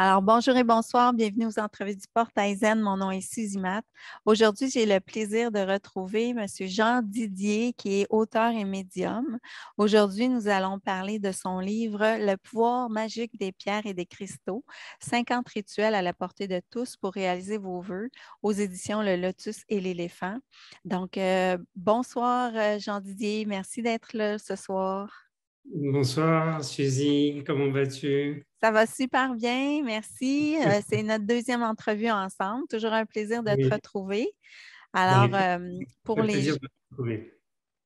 Alors, bonjour et bonsoir. Bienvenue aux entrevues du Port Aizen. Mon nom est Suzy Matt. Aujourd'hui, j'ai le plaisir de retrouver M. Jean Didier, qui est auteur et médium. Aujourd'hui, nous allons parler de son livre Le pouvoir magique des pierres et des cristaux 50 rituels à la portée de tous pour réaliser vos vœux aux éditions Le Lotus et l'éléphant. Donc, euh, bonsoir, euh, Jean Didier. Merci d'être là ce soir. Bonsoir, Suzy. Comment vas-tu? Ça va super bien, merci. Euh, c'est notre deuxième entrevue ensemble. Toujours un plaisir de te retrouver. Alors, euh, pour les. Plaisir de te retrouver.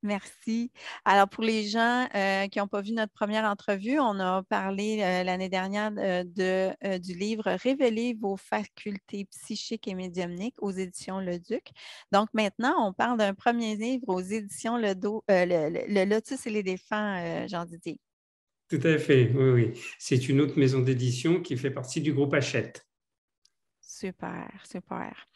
Merci. Alors, pour les gens euh, qui n'ont pas vu notre première entrevue, on a parlé euh, l'année dernière euh, de, du livre Révéler vos facultés psychiques et médiumniques aux éditions Le Duc. Donc, maintenant, on parle d'un premier livre aux éditions Le, le, Lotus et les Défunts, Jean Didier. Tout à fait, oui, oui. C'est une autre maison d'édition qui fait partie du groupe Hachette. Super, super.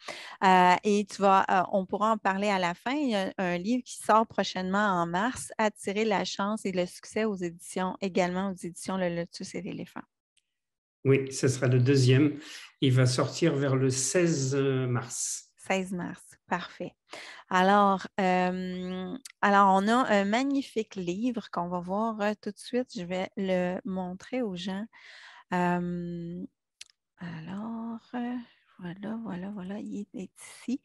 Euh, et tu vas, euh, on pourra en parler à la fin. Il y a un livre qui sort prochainement en mars, Attirer la chance et le succès aux éditions, également aux éditions Le Lotus et l'éléphant. Oui, ce sera le deuxième. Il va sortir vers le 16 euh, mars. 16 mars, parfait. Alors, alors, on a un magnifique livre qu'on va voir tout de suite. Je vais le montrer aux gens. alors, voilà, voilà, voilà, il est ici.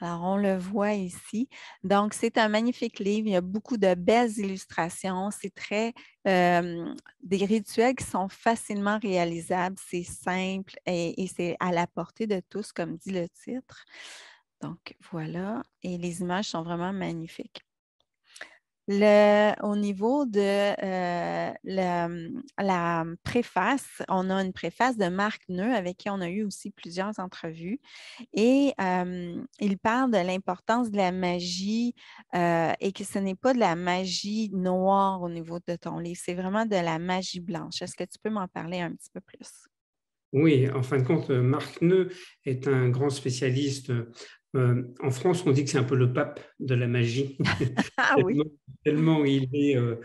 Alors, on le voit ici. Donc, c'est un magnifique livre. Il y a beaucoup de belles illustrations. C'est très des rituels qui sont facilement réalisables. C'est simple et, et c'est à la portée de tous, comme dit le titre. Donc, voilà. Et les images sont vraiment magnifiques. Au niveau de euh, la, préface, on a une préface de Marc Neu avec qui on a eu aussi plusieurs entrevues. Et il parle de l'importance de la magie euh, et que ce n'est pas de la magie noire au niveau de ton livre, c'est vraiment de la magie blanche. Est-ce que tu peux m'en parler un petit peu plus? Oui, en fin de compte, Marc Neu est un grand spécialiste euh, en France, on dit que c'est un peu le pape de la magie. ah oui. tellement, il est euh,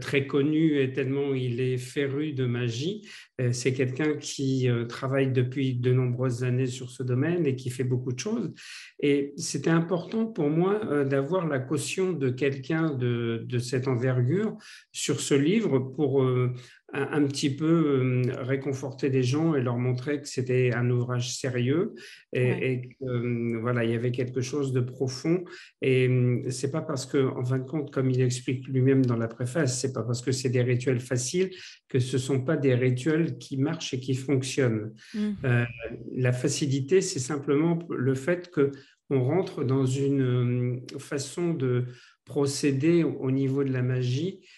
très connu et tellement il est féru de magie. c'est quelqu'un qui travaille depuis de nombreuses années sur ce domaine et qui fait beaucoup de choses. Et c'était important pour moi d'avoir la caution de quelqu'un de, de, cette envergure sur ce livre pour un, petit peu euh, réconforter les gens et leur montrer que c'était un ouvrage sérieux et, que euh, voilà, il y avait quelque chose de profond. Et euh, c'est pas parce que, en fin de compte, comme il explique lui-même dans la préface, c'est pas parce que c'est des rituels faciles que ce sont pas des rituels qui marchent et qui fonctionnent. Mmh. la facilité, c'est simplement le fait que on rentre dans une façon de procéder au niveau de la magie euh,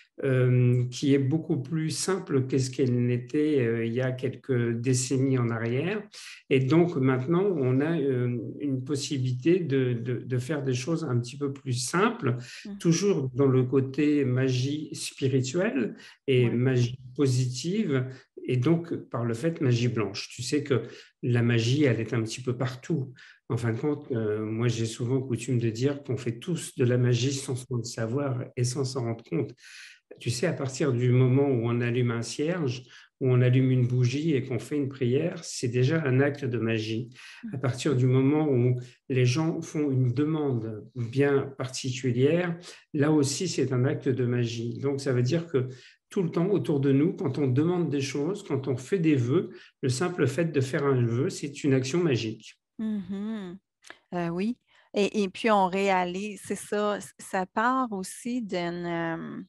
qui est beaucoup plus simple qu'est-ce qu'elle n'était euh, il y a quelques décennies en arrière. Et donc maintenant, on a euh, une possibilité de, de, faire des choses un petit peu plus simples, mmh. toujours dans le côté magie spirituelle et magie positive, et donc par le fait magie blanche. Tu sais que la magie, elle est un petit peu partout. En fin de compte, moi j'ai souvent coutume de dire qu'on fait tous de la magie sans le savoir et sans s'en rendre compte tu sais, à partir du moment où on allume un cierge, où on allume une bougie et qu'on fait une prière, c'est déjà un acte de magie. À partir du moment où les gens font une demande bien particulière, là aussi, c'est un acte de magie. Donc, ça veut dire que tout le temps autour de nous, quand on demande des choses, quand on fait des vœux, le simple fait de faire un vœu, c'est une action magique. Mmh euh, oui. Et, et, puis on réalise, c'est ça, ça part aussi d'une euh,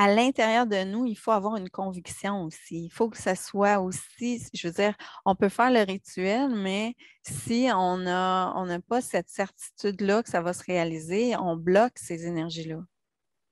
à l'intérieur de nous, il faut avoir une conviction aussi. Il faut que ça soit aussi, je veux dire, on peut faire le rituel, mais si on n'a on pas cette certitude-là que ça va se réaliser, on bloque ces énergies-là.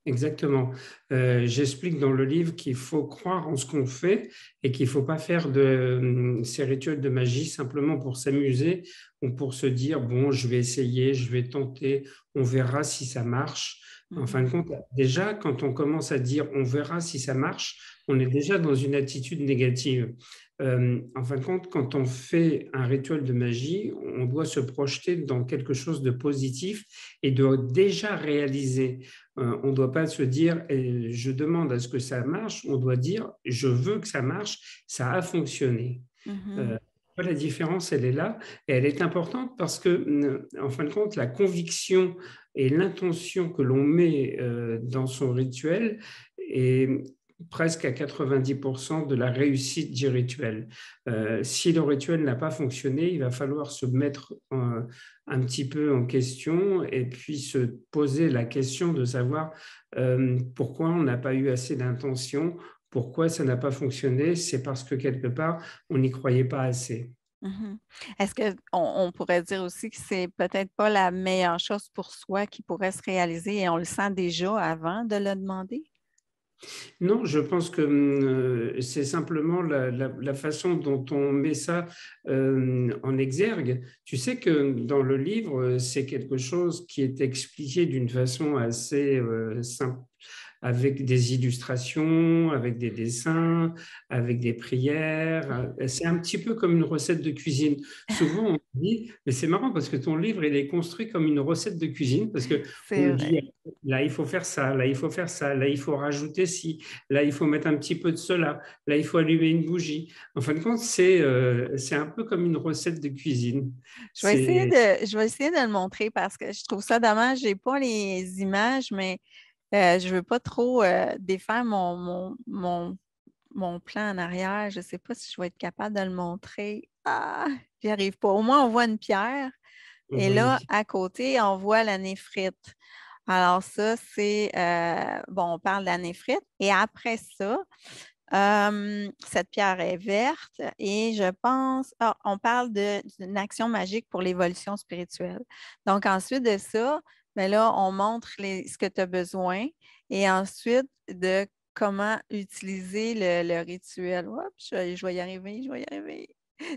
Exactement. Euh, j'explique dans le livre qu'il faut croire en ce qu'on fait et qu'il ne faut pas faire de hum, ces rituels de magie simplement pour s'amuser ou pour se dire, bon, je vais essayer, je vais tenter, on verra si ça marche. En fin de compte, déjà, quand on commence à dire on verra si ça marche, on est déjà dans une attitude négative. euh, en fin de compte, quand on fait un rituel de magie, on doit se projeter dans quelque chose de positif et de déjà réaliser. Euh, on ne doit pas se dire je demande à ce que ça marche, on doit dire je veux que ça marche, ça a fonctionné. Mm-hmm. La différence, elle est là et elle est importante parce que, en fin de compte, la conviction et l'intention que l'on met dans son rituel est, presque à 90% de la réussite du rituel. Euh, si le rituel n'a pas fonctionné, il va falloir se mettre un petit peu en question et puis se poser la question de savoir euh, pourquoi on n'a pas eu assez d'intention, pourquoi ça n'a pas fonctionné? C'est parce que quelque part, on n'y croyait pas assez. Mm-hmm. Est-ce qu'on on pourrait dire aussi que c'est peut-être pas la meilleure chose pour soi qui pourrait se réaliser et on le sent déjà avant de le demander? Non, je pense que euh, c'est simplement la, façon dont on met ça euh, en exergue. Tu sais que dans le livre, c'est quelque chose qui est expliqué d'une façon assez euh, simple avec des illustrations, avec des dessins, avec des prières. C'est un petit peu comme une recette de cuisine. Souvent, on dit, mais c'est marrant parce que ton livre, il est construit comme une recette de cuisine parce que on dit, là, il faut faire ça, là, il faut faire ça, là, il faut rajouter ci, là, il faut mettre un petit peu de cela, là, il faut allumer une bougie. En fin de compte, c'est euh, un peu comme une recette de cuisine. Je vais, essayer de, je vais essayer de le montrer parce que je trouve ça dommage. Je n'ai pas les images, mais euh, je ne veux pas trop euh, défaire mon, mon, plan en arrière. Je ne sais pas si je vais être capable de le montrer. Ah, j'y arrive pas. Au moins, on voit une pierre. Et là, à côté, on voit la néphrite. Alors, ça, c'est, euh, bon, on parle de la néphrite. Et après ça, cette pierre est verte et je pense, ah, on parle d'une action magique pour l'évolution spirituelle. Donc, ensuite de ça, mais là, on montre ce que tu as besoin et ensuite de comment utiliser le, rituel. je, vais y arriver, je vais y arriver.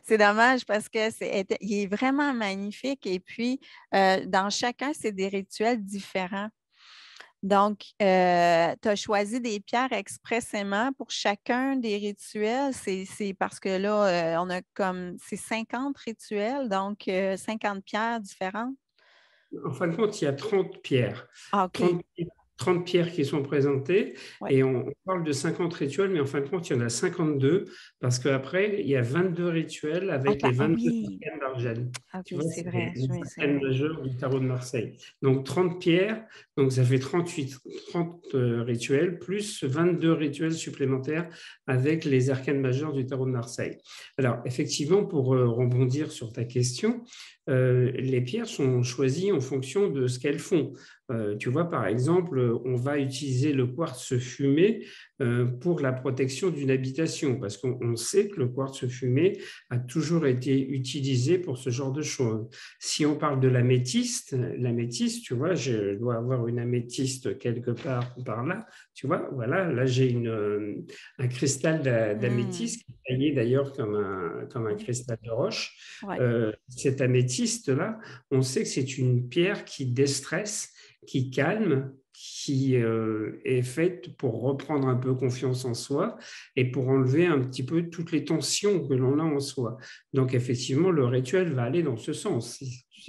C'est dommage parce que c'est il est vraiment magnifique et puis euh, dans chacun, c'est des rituels différents. Donc, euh, tu as choisi des pierres expressément pour chacun des rituels. C'est parce que là, euh, on a comme, c'est 50 rituels, donc 50 pierres différentes. En fin de compte, il y a 30 pierres. Ah, 30 pierres qui sont présentées et on, parle de 50 rituels, mais en fin de compte, il y en a 52 parce qu'après, il y a 22 rituels avec les 22 arcanes d'Argent. Ah, c'est vrai. Les majeurs du tarot de Marseille. Donc 30 pierres, donc ça fait 38, 30 euh, rituels plus 22 rituels supplémentaires avec les arcanes majeurs du tarot de Marseille. Alors, effectivement, pour euh, rebondir sur ta question, euh, les pierres sont choisies en fonction de ce qu'elles font. Euh, tu vois, par exemple, on va utiliser le quartz fumé euh, pour la protection d'une habitation, parce qu'on sait que le quartz fumé a toujours été utilisé pour ce genre de choses. Si on parle de l'améthyste, l'améthyste, tu vois, je dois avoir une améthyste quelque part par là, tu vois, voilà, là j'ai un cristal d'améthyste qui est taillé d'ailleurs comme un, comme un cristal de roche. cette améthyste-là, on sait que c'est une pierre qui déstresse qui calme, qui euh, est faite pour reprendre un peu confiance en soi et pour enlever un petit peu toutes les tensions que l'on a en soi. Donc effectivement, le rituel va aller dans ce sens.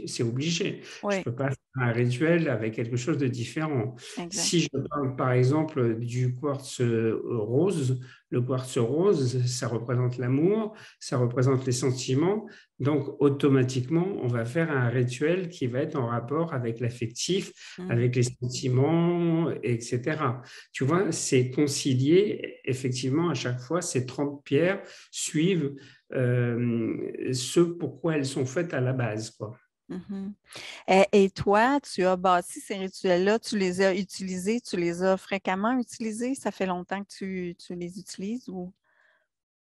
C'est obligé. Je ne peux pas un rituel avec quelque chose de différent. Si je parle par exemple du quartz rose, le quartz rose, ça représente l'amour, ça représente les sentiments. Donc, automatiquement, on va faire un rituel qui va être en rapport avec l'affectif, mmh. avec les sentiments, etc. Tu vois, c'est concilié. Effectivement, à chaque fois, ces 30 pierres suivent euh, ce pourquoi elles sont faites à la base. Quoi. Mmh et, toi, tu as bâti ces rituels-là, tu les as utilisés, tu les as fréquemment utilisés? Ça fait longtemps que tu, tu les utilises ou?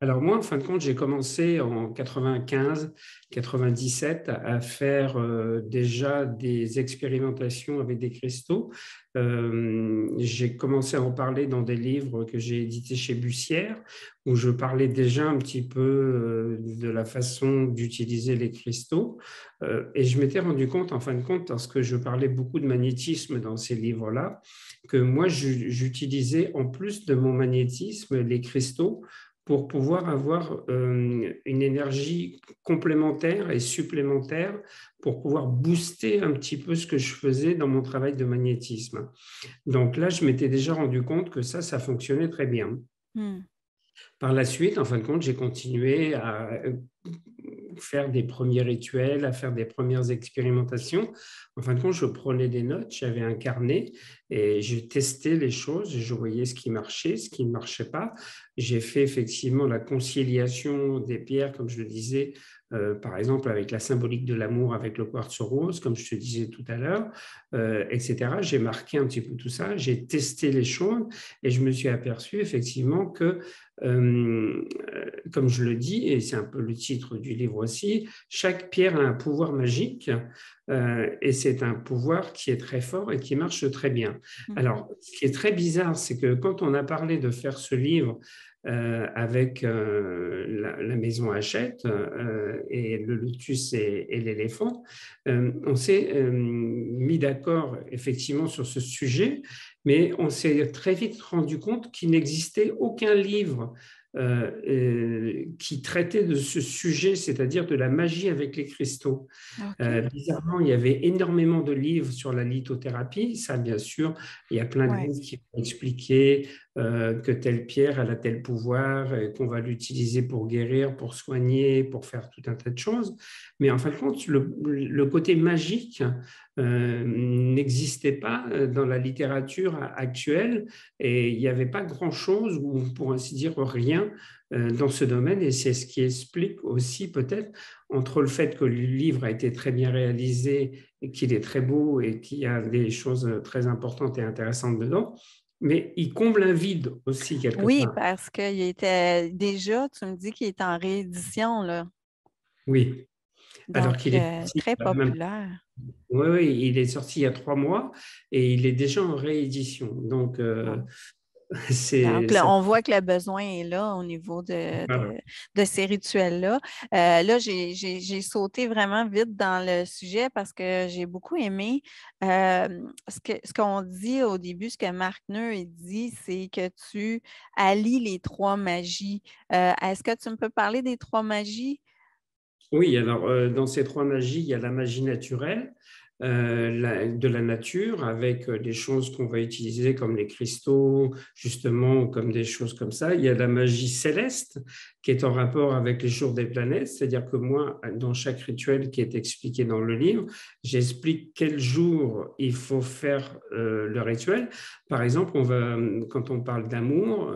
Alors moi, en fin de compte, j'ai commencé en 95, 97 à faire euh, déjà des expérimentations avec des cristaux. Euh, j'ai commencé à en parler dans des livres que j'ai édités chez Bussière, où je parlais déjà un petit peu euh, de la façon d'utiliser les cristaux. et je m'étais rendu compte, en fin de compte, parce que je parlais beaucoup de magnétisme dans ces livres-là, que moi, j'utilisais en plus de mon magnétisme les cristaux pour pouvoir avoir une énergie complémentaire et supplémentaire pour pouvoir booster un petit peu ce que je faisais dans mon travail de magnétisme. Donc là, je m'étais déjà rendu compte que ça, ça fonctionnait très bien. Hmm. Par la suite, en fin de compte, j'ai continué à euh, faire des premiers rituels, à faire des premières expérimentations. En fin de compte, je prenais des notes, j'avais un carnet et j'ai testé les choses, je voyais ce qui marchait, ce qui ne marchait pas. J'ai fait effectivement la conciliation des pierres, comme je le disais, euh, par exemple avec la symbolique de l'amour avec le quartz rose, comme je te disais tout à l'heure, euh, etc. J'ai marqué un petit peu tout ça, j'ai testé les choses et je me suis aperçu effectivement que, euh, comme je le dis, et c'est un peu le titre du livre aussi, chaque pierre a un pouvoir magique et c'est un pouvoir qui est très fort et qui marche très bien. Mmh. Alors, ce qui est très bizarre, c'est que quand on a parlé de faire ce livre, euh, avec euh, la, maison Hachette euh, et le lotus et, l'éléphant. on s'est mis d'accord effectivement sur ce sujet, mais on s'est très vite rendu compte qu'il n'existait aucun livre euh, euh, qui traitait de ce sujet, c'est-à-dire de la magie avec les cristaux. Euh, bizarrement, il y avait énormément de livres sur la lithothérapie. Ça, bien sûr, il y a plein de livres qui vont expliquer que telle pierre a tel pouvoir, qu'on va l'utiliser pour guérir, pour soigner, pour faire tout un tas de choses. Mais en fin de compte, le, côté magique n'existait pas dans la littérature actuelle et il n'y avait pas grand-chose, ou pour ainsi dire rien, euh, dans ce domaine et c'est ce qui explique aussi peut-être entre le fait que le livre a été très bien réalisé et qu'il est très beau et qu'il y a des choses très importantes et intéressantes dedans, mais il comble un vide aussi quelque oui, parce qu'il était déjà, tu me dis qu'il est en réédition là. Oui. Alors qu'il est euh, très populaire. Oui, oui, il est sorti il y a trois mois et il est déjà en réédition. Donc, euh, donc, on voit que le besoin est là au niveau de, de, ces rituels-là. Euh, là, j'ai sauté vraiment vite dans le sujet parce que j'ai beaucoup aimé euh, ce qu'on dit au début, ce que Marc Neu dit, c'est que tu allies les trois magies. Euh, est-ce que tu me peux parler des trois magies? Oui, alors dans ces trois magies, il y a la magie naturelle, de la nature avec euh, des choses qu'on va utiliser comme les cristaux, justement, comme des choses comme ça. Il y a la magie céleste qui est en rapport avec les jours des planètes, c'est-à-dire que moi, dans chaque rituel qui est expliqué dans le livre, j'explique quel jour il faut faire euh, le rituel. Par exemple, on va, quand on parle d'amour,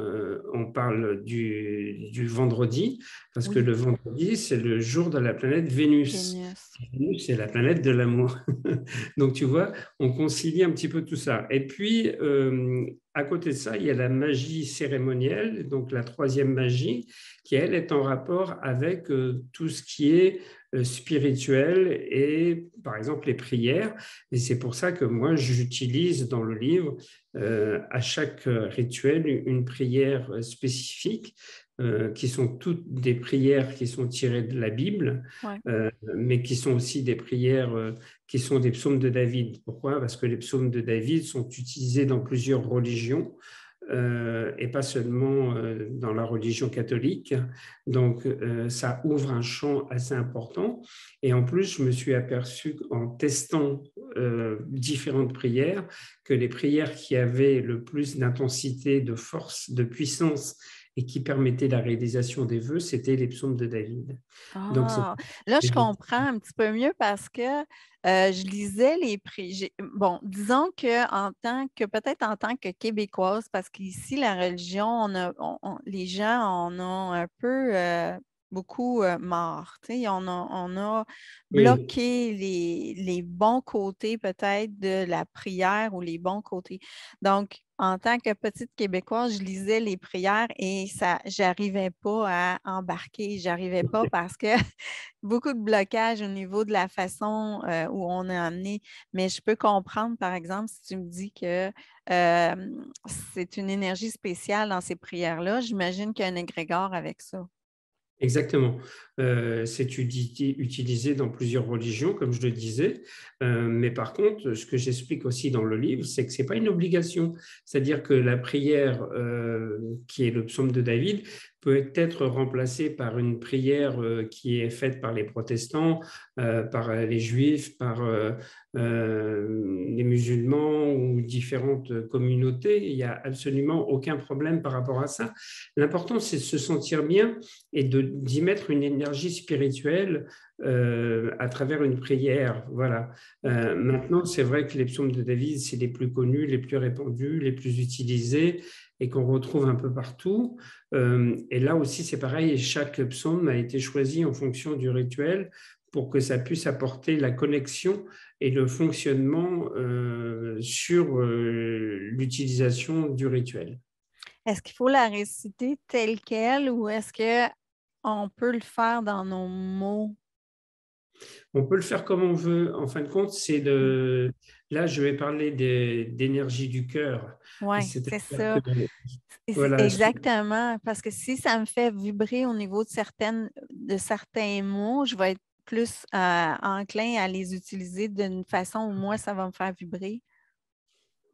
on parle du, du, vendredi, parce que le vendredi, c'est le jour de la planète Vénus. Vénus, c'est la planète de l'amour. Donc, tu vois, on concilie un petit peu tout ça. Et puis, euh, à côté de ça, il y a la magie cérémonielle, donc la troisième magie, qui, elle, est en rapport avec euh, tout ce qui est euh, spirituel et, par exemple, les prières. Et c'est pour ça que moi, j'utilise dans le livre, à chaque rituel, une prière spécifique euh, qui sont toutes des prières qui sont tirées de la Bible, euh, mais qui sont aussi des prières euh, qui sont des psaumes de David. Pourquoi? Parce que les psaumes de David sont utilisés dans plusieurs religions. Et pas seulement dans la religion catholique. Donc, ça ouvre un champ assez important. Et en plus, je me suis aperçu en testant différentes prières que les prières qui avaient le plus d'intensité, de force, de puissance et qui permettait la réalisation des vœux, c'était les psaumes de David. Ah, là, je comprends un petit peu mieux parce que euh, je lisais les prix. Bon, disons que en tant que peut-être en tant que québécoise, parce qu'ici la religion, on les gens en ont un peu euh, beaucoup morts. On a, on a bloqué les, bons côtés peut-être de la prière ou les bons côtés. Donc, en tant que petite Québécoise, je lisais les prières et ça, j'arrivais pas à embarquer. J'arrivais pas parce que beaucoup de blocages au niveau de la façon où on a amené. Mais je peux comprendre, par exemple, si tu me dis que c'est une énergie spéciale dans ces prières-là, j'imagine qu'il y a un égrégore avec ça. Exactement. Euh, c'est utilisé dans plusieurs religions, comme je le disais. Euh, mais par contre, ce que j'explique aussi dans le livre, c'est que ce n'est pas une obligation. C'est-à-dire que la prière, euh, qui est le psaume de David, peut être remplacé par une prière euh, qui est faite par les protestants, euh, par les juifs, par les musulmans ou différentes communautés. Il n'y a absolument aucun problème par rapport à ça. L'important, c'est de se sentir bien et d'y mettre une énergie spirituelle à travers une prière. Voilà. maintenant, c'est vrai que les psaumes de David, c'est les plus connus, les plus répandus, les plus utilisés et qu'on retrouve un peu partout. Euh, et là aussi, c'est pareil, chaque psaume a été choisi en fonction du rituel pour que ça puisse apporter la connexion et le fonctionnement euh, sur euh, l'utilisation du rituel. Est-ce qu'il faut la réciter telle qu'elle ou est-ce qu'on peut le faire dans nos mots? On peut le faire comme on veut. En fin de compte, c'est de. Là, je vais parler d'énergie du cœur. Oui, c'est ça. Exactement. Parce que si ça me fait vibrer au niveau de, certaines, de certains mots, je vais être plus euh, enclin à les utiliser d'une façon où moi, ça va me faire vibrer.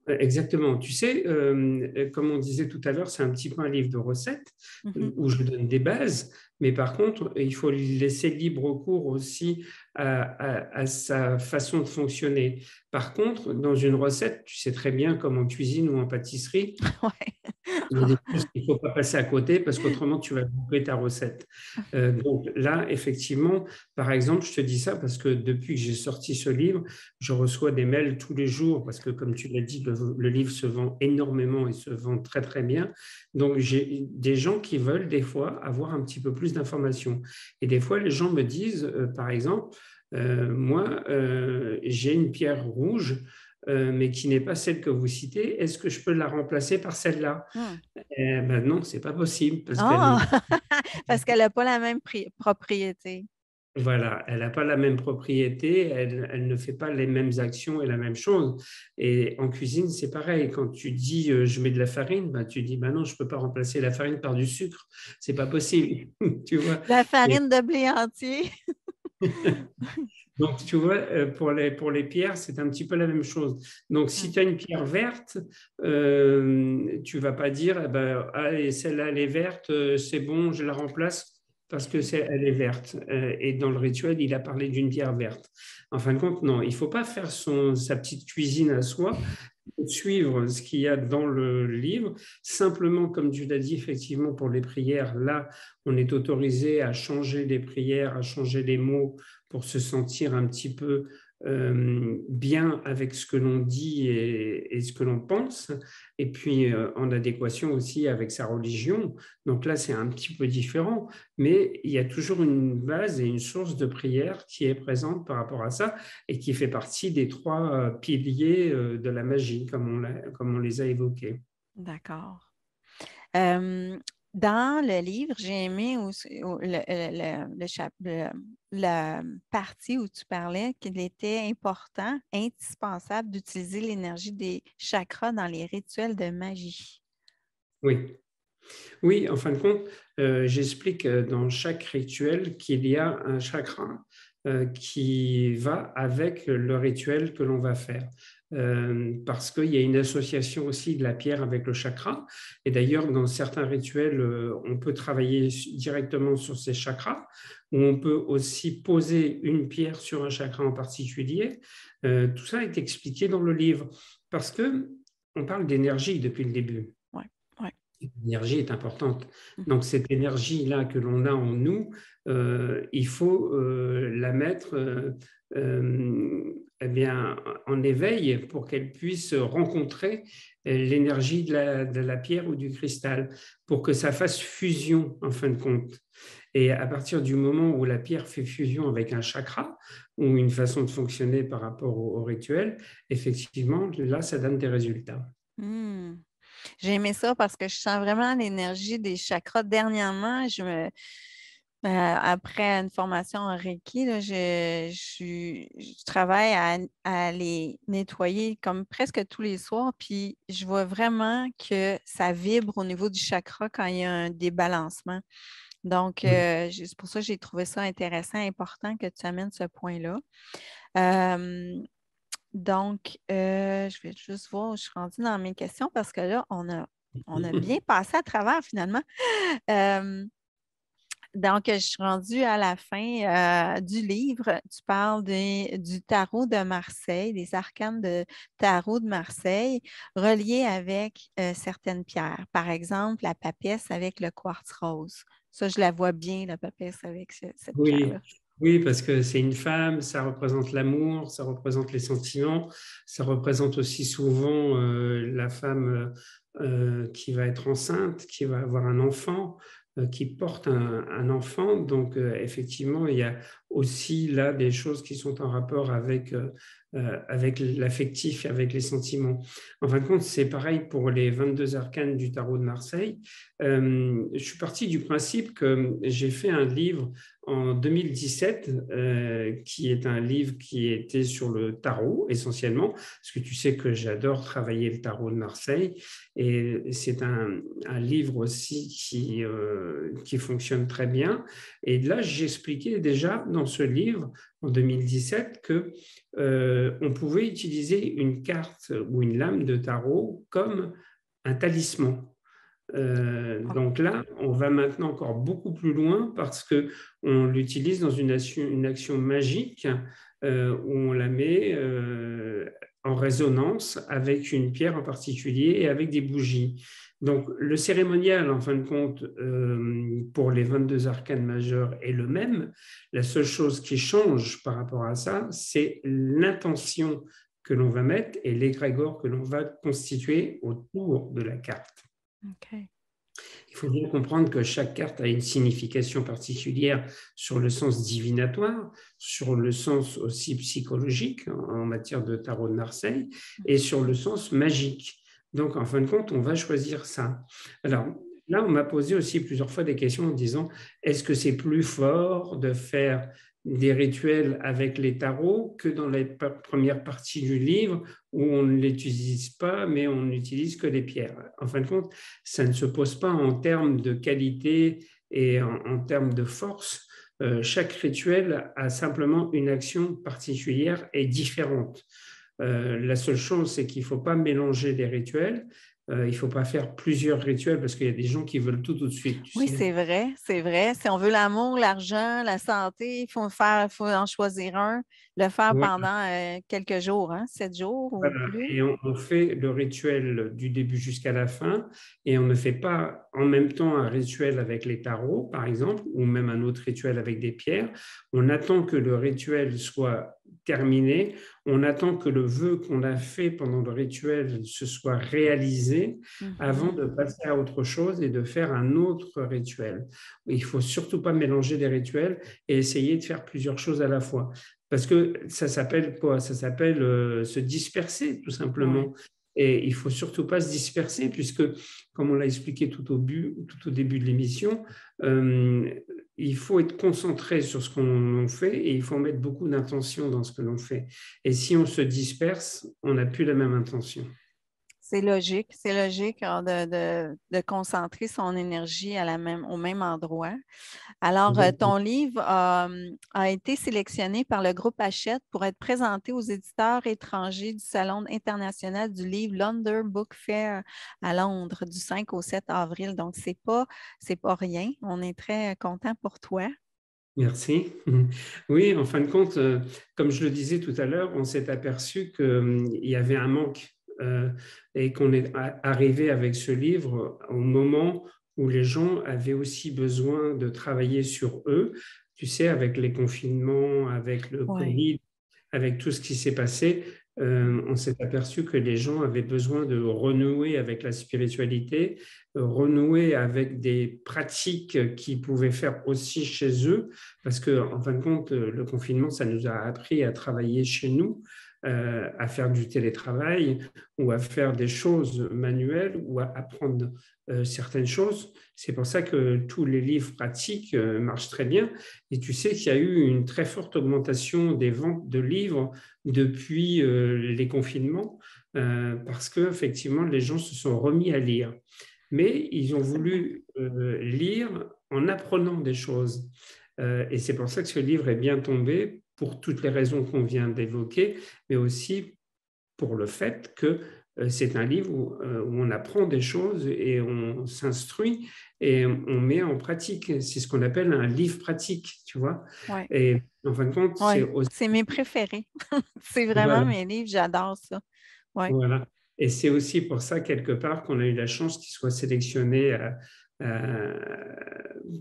Exactement. Tu sais, euh, comme on disait tout à l'heure, c'est un petit peu un livre de recettes mm-hmm. où je donne des bases, mais par contre, il faut laisser libre cours aussi à, sa façon de fonctionner. Par contre, dans une recette, tu sais très bien, comme en cuisine ou en pâtisserie, il ne faut pas passer à côté parce qu'autrement, tu vas couper ta recette. Euh, donc là, effectivement, par exemple, je te dis ça parce que depuis que j'ai sorti ce livre, je reçois des mails tous les jours parce que, comme tu l'as dit, le, livre se vend énormément et se vend très, très bien. Donc, j'ai des gens qui veulent des fois avoir un petit peu plus d'informations. Et des fois, les gens me disent, euh, par exemple, euh, moi, j'ai une pierre rouge. Euh, mais qui n'est pas celle que vous citez, est-ce que je peux la remplacer par celle-là? Hmm. eh ben Non, ce n'est pas possible. Parce qu'elle n'a pas la même propriété. Voilà, elle n'a pas la même propriété, elle, ne fait pas les mêmes actions et la même chose. Et en cuisine, c'est pareil. Quand tu dis euh, je mets de la farine, ben, tu dis ben non, je ne peux pas remplacer la farine par du sucre. C'est pas possible. tu vois la farine de blé entier. Donc, tu vois, euh, pour les, pour les pierres, c'est un petit peu la même chose. Donc, si tu as une pierre verte, euh, tu ne vas pas dire, eh ben, celle-là, elle est verte, c'est bon, je la remplace parce que elle est verte. et dans le rituel, il a parlé d'une pierre verte. En fin de compte, non, il ne faut pas faire sa petite cuisine à soi suivre ce qu'il y a dans le livre. Simplement, comme tu l'as dit, effectivement, pour les prières, là, on est autorisé à changer les prières, à changer les mots pour se sentir un petit peu euh, bien avec ce que l'on dit et, ce que l'on pense, et puis euh, en adéquation aussi avec sa religion. Donc là, c'est un petit peu différent, mais il y a toujours une base et une source de prière qui est présente par rapport à ça et qui fait partie des trois euh, piliers de la magie, comme on, comme on les a évoqués. D'accord. Dans le livre, j'ai aimé le, la partie où tu parlais qu'il était important, indispensable d'utiliser l'énergie des chakras dans les rituels de magie. Oui. Oui, en fin de compte, euh, j'explique euh, dans chaque rituel qu'il y a un chakra euh, qui va avec le rituel que l'on va faire. Euh, parce qu'il y a une association aussi de la pierre avec le chakra. Et d'ailleurs, dans certains rituels, euh, on peut travailler directement sur ces chakras, ou on peut aussi poser une pierre sur un chakra en particulier. Euh, tout ça est expliqué dans le livre, parce que on parle d'énergie depuis le début. L'énergie est importante. Mmh. Donc cette énergie-là que l'on a en nous, il faut la mettre eh bien, en éveil pour qu'elle puisse rencontrer l'énergie de la, pierre ou du cristal, pour que ça fasse fusion en fin de compte. Et à partir du moment où la pierre fait fusion avec un chakra ou une façon de fonctionner par rapport au, rituel, effectivement, là, ça donne des résultats. Hmm. J'ai aimé ça parce que je sens vraiment l'énergie des chakras. Dernièrement, je euh, après une formation en Reiki, je, travaille à, les nettoyer comme presque tous les soirs, puis je vois vraiment que ça vibre au niveau du chakra quand il y a un débalancement. Donc, euh, c'est pour ça que j'ai trouvé ça intéressant, important que tu amènes ce point-là. donc, euh, je vais juste voir où je suis rendue dans mes questions parce que là, on a on a bien passé à travers finalement. Euh, donc, je suis rendue à la fin euh, du livre. Tu parles du tarot de Marseille, des arcanes de tarot de Marseille, reliés avec euh, certaines pierres. Par exemple, la papesse avec le quartz rose. Ça, je la vois bien, la papesse avec cette oui. Oui, parce que c'est une femme, ça représente l'amour, ça représente les sentiments, ça représente aussi souvent euh, la femme qui va être enceinte, qui va avoir un enfant. Euh, qui porte un, enfant. Donc, euh, effectivement, il y a aussi là des choses qui sont en rapport avec, euh, avec l'affectif et avec les sentiments. En fin de compte, c'est pareil pour les 22 arcanes du tarot de Marseille. je suis parti du principe que j'ai fait un livre en 2017, euh, qui est un livre qui était sur le tarot essentiellement, parce que tu sais que j'adore travailler le tarot de Marseille, et c'est un, livre aussi qui, euh, qui fonctionne très bien. Et là, j'expliquais déjà dans ce livre, en 2017, que euh, on pouvait utiliser une carte ou une lame de tarot comme un talisman. Euh, donc là, on va maintenant encore beaucoup plus loin parce que on l'utilise dans une action, magique euh, où on la met en résonance avec une pierre en particulier et avec des bougies. Donc le cérémonial, en fin de compte, pour les 22 arcanes majeures est le même. La seule chose qui change par rapport à ça, c'est l'intention que l'on va mettre et l'égrégore que l'on va constituer autour de la carte. Il faut bien comprendre que chaque carte a une signification particulière sur le sens divinatoire, sur le sens aussi psychologique en matière de tarot de Marseille et sur le sens magique. Donc, en fin de compte, on va choisir ça. Alors, là, on m'a posé aussi plusieurs fois des questions en disant, est-ce que c'est plus fort de faire des rituels avec les tarots que dans la première partie du livre où on ne l'utilise pas, mais on n'utilise que les pierres? En fin de compte, ça ne se pose pas en termes de qualité et en, termes de force. Euh, chaque rituel a simplement une action particulière et différente. Euh, la seule chose, c'est qu'il ne faut pas mélanger les rituels euh, il ne faut pas faire plusieurs rituels parce qu'il y a des gens qui veulent tout tout de suite. Oui, c'est vrai, c'est vrai. Si on veut l'amour, l'argent, la santé, il faut, faire, faut en choisir un, le faire pendant euh, quelques jours, hein, sept jours ou plus. Et on, fait le rituel du début jusqu'à la fin et on ne fait pas en même temps un rituel avec les tarots, par exemple, ou même un autre rituel avec des pierres. On attend que le rituel soit terminé. On attend que le vœu qu'on a fait pendant le rituel se soit réalisé mhm. avant de passer à autre chose et de faire un autre rituel. Il faut surtout pas mélanger les rituels et essayer de faire plusieurs choses à la fois. Parce que ça s'appelle quoi? Ça s'appelle euh, se disperser, tout simplement. Et il faut surtout pas se disperser, puisque, comme on l'a expliqué tout au, tout au début de l'émission, euh, il faut être concentré sur ce qu'on fait et il faut mettre beaucoup d'intention dans ce que l'on fait. Et si on se disperse, on n'a plus la même intention. C'est logique, c'est logique hein, de, concentrer son énergie à la même, au même endroit. Alors, euh, ton livre hum, a été sélectionné par le groupe Hachette pour être présenté aux éditeurs étrangers du Salon international du livre London Book Fair à Londres du 5 au 7 avril. Donc, ce n'est pas, pas rien. On est très content pour toi. Merci. Oui, en fin de compte, euh, comme je le disais tout à l'heure, on s'est aperçu qu'il y avait un manque et qu'on est arrivé avec ce livre au moment où les gens avaient aussi besoin de travailler sur eux. Tu sais, avec les confinements, avec le Covid, avec tout ce qui s'est passé, euh, on s'est aperçu que les gens avaient besoin de renouer avec la spiritualité, renouer avec des pratiques qu'ils pouvaient faire aussi chez eux, parce que en fin de compte, le confinement, ça nous a appris à travailler chez nous, euh, à faire du télétravail ou à faire des choses manuelles ou à apprendre euh, certaines choses. C'est pour ça que tous les livres pratiques euh, marchent très bien. Et tu sais qu'il y a eu une très forte augmentation des ventes de livres depuis les confinements parce que effectivement les gens se sont remis à lire. Mais ils ont voulu lire en apprenant des choses. et c'est pour ça que ce livre est bien tombé pour toutes les raisons qu'on vient d'évoquer, mais aussi pour le fait que c'est un livre où, on apprend des choses et on s'instruit et on met en pratique. C'est ce qu'on appelle un livre pratique, tu vois? Et en fin de compte, c'est mes préférés. c'est vraiment mes livres, j'adore ça. Voilà. Et c'est aussi pour ça, quelque part, qu'on a eu la chance qu'il soit sélectionné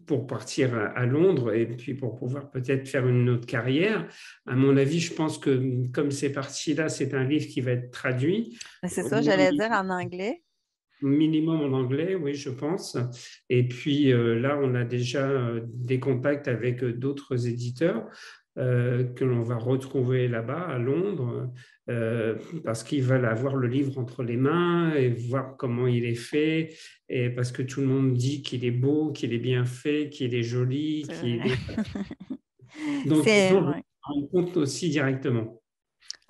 pour partir à, Londres et puis pour pouvoir peut-être faire une autre carrière. À mon avis, je pense que comme c'est parti là, c'est un livre qui va être traduit. C'est ça, j'allais dire en anglais. Minimum en anglais, oui, je pense. Et puis euh, là, on a déjà euh, des contacts avec euh, d'autres éditeurs. Que l'on va retrouver là-bas à Londres parce qu'ils veulent avoir le livre entre les mains et voir comment il est fait et parce que tout le monde dit qu'il est beau, qu'il est bien fait, qu'il est joli, qu'il est... Donc, on rend compte aussi directement.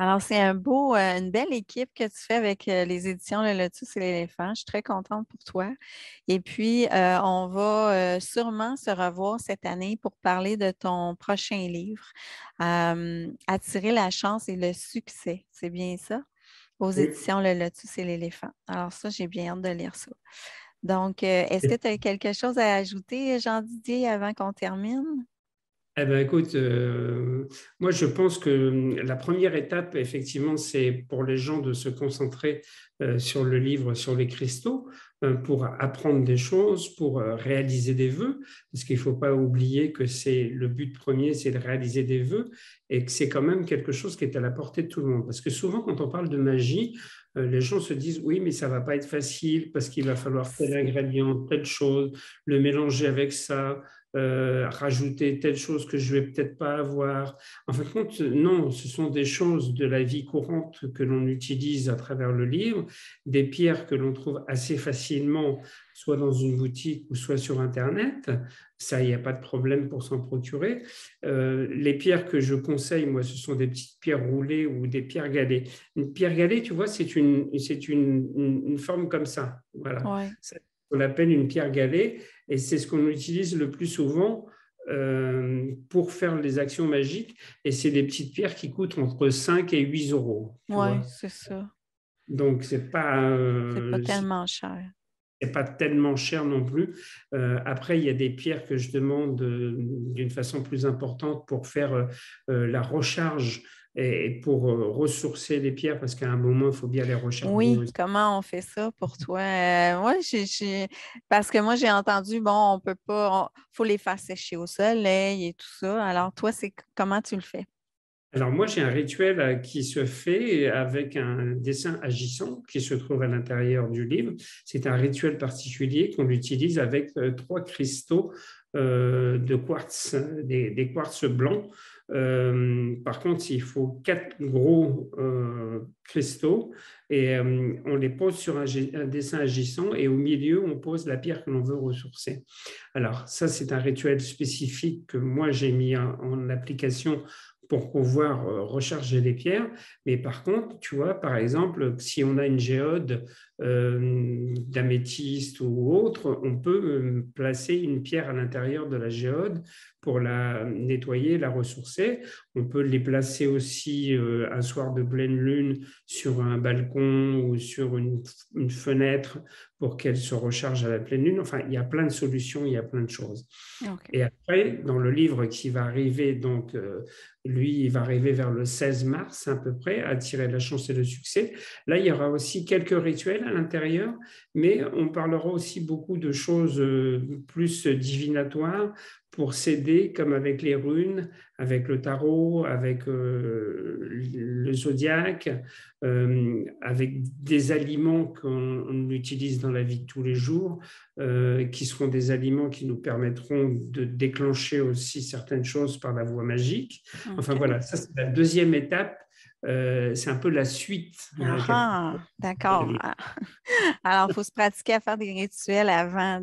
Alors, c'est un beau, euh, une belle équipe que tu fais avec euh, les éditions Le Lotus et l'éléphant. Je suis très contente pour toi. Et puis, euh, on va sûrement se revoir cette année pour parler de ton prochain livre, Attirer la chance et le succès. C'est bien ça? Aux éditions Le Lotus et l'éléphant. Alors, ça, j'ai bien hâte de lire ça. Donc, est-ce que tu as quelque chose à ajouter, Jean-Didier, avant qu'on termine? Eh ben, écoute, euh, moi je pense que la première étape, effectivement, c'est pour les gens de se concentrer euh, sur le livre sur les cristaux euh, pour apprendre des choses, pour réaliser des vœux, parce qu'il ne faut pas oublier que c'est le but premier, c'est de réaliser des vœux, et que c'est quand même quelque chose qui est à la portée de tout le monde. Parce que souvent, quand on parle de magie, les gens se disent oui, mais ça va pas être facile parce qu'il va falloir tel ingrédient, telle chose, le mélanger avec ça, euh, rajouter telle chose que je vais peut-être pas avoir. En fin de compte, non, ce sont des choses de la vie courante que l'on utilise à travers le livre, des pierres que l'on trouve assez facilement, soit dans une boutique ou soit sur Internet. Ça, il n'y a pas de problème pour s'en procurer. Euh, les pierres que je conseille, moi, ce sont des petites pierres roulées ou des pierres galées. Une pierre galée, tu vois, c'est une, c'est une, une, forme comme ça. Voilà. On appelle une pierre galée et c'est ce qu'on utilise le plus souvent euh, pour faire les actions magiques. Et c'est des petites pierres qui coûtent entre 5 et 8 euros. Oui, c'est ça. Donc, c'est pas. Euh, pas tellement cher. C'est pas tellement cher non plus. Euh, après, il y a des pierres que je demande d'une façon plus importante pour faire la recharge et pour euh, ressourcer les pierres, parce qu'à un moment, il faut bien les rechercher. Oui, comment on fait ça pour toi? Euh, parce que moi, j'ai entendu, bon, on peut pas, il faut les faire sécher au soleil et tout ça. Alors, toi, c'est comment tu le fais? Alors moi, j'ai un rituel euh, qui se fait avec un dessin agissant qui se trouve à l'intérieur du livre. C'est un rituel particulier qu'on utilise avec trois cristaux de quartz, des, des quartz blancs euh, par contre, il faut quatre gros euh, cristaux et euh, on les pose sur un, dessin agissant et au milieu, on pose la pierre que l'on veut ressourcer. Alors, ça, c'est un rituel spécifique que moi, j'ai mis en application pour pouvoir recharger les pierres. Mais par contre, tu vois, par exemple, si on a une géode d'améthyste ou autre, on peut euh, placer une pierre à l'intérieur de la géode pour la nettoyer, la ressourcer. On peut les placer aussi un soir de pleine lune sur un balcon ou sur une, une fenêtre pour qu'elle se recharge à la pleine lune. Enfin, il y a plein de solutions, il y a plein de choses. Et après, dans le livre qui va arriver, donc lui, il va arriver vers le 16 mars à peu près, à tirer la chance et le succès. Là, il y aura aussi quelques rituels à l'intérieur, mais on parlera aussi beaucoup de choses euh, plus divinatoires pour s'aider, comme avec les runes, avec le tarot, avec euh, le zodiaque, euh, avec des aliments qu'on utilise dans la vie de tous les jours, qui seront des aliments qui nous permettront de déclencher aussi certaines choses par la voie magique. Enfin voilà, ça c'est la deuxième étape. Euh, c'est un peu la suite. Ah, d'accord. Alors, il faut se pratiquer à faire des rituels avant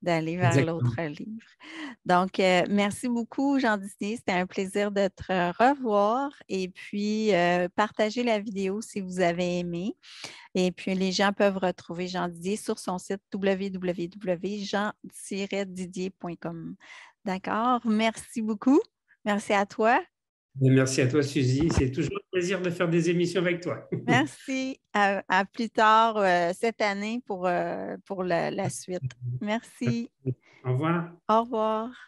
d'aller vers l'autre livre. Donc, euh, merci beaucoup, Jean Didier. C'était un plaisir de te revoir. Et puis, euh, partagez la vidéo si vous avez aimé. Et puis, les gens peuvent retrouver Jean Didier sur son site www.jean-didier.com. D'accord? Merci beaucoup. Merci à toi. Merci à toi, Suzy. C'est toujours un plaisir de faire des émissions avec toi. Merci. À, plus tard euh, cette année pour, euh, pour la, la suite. Merci. Au revoir. Au revoir.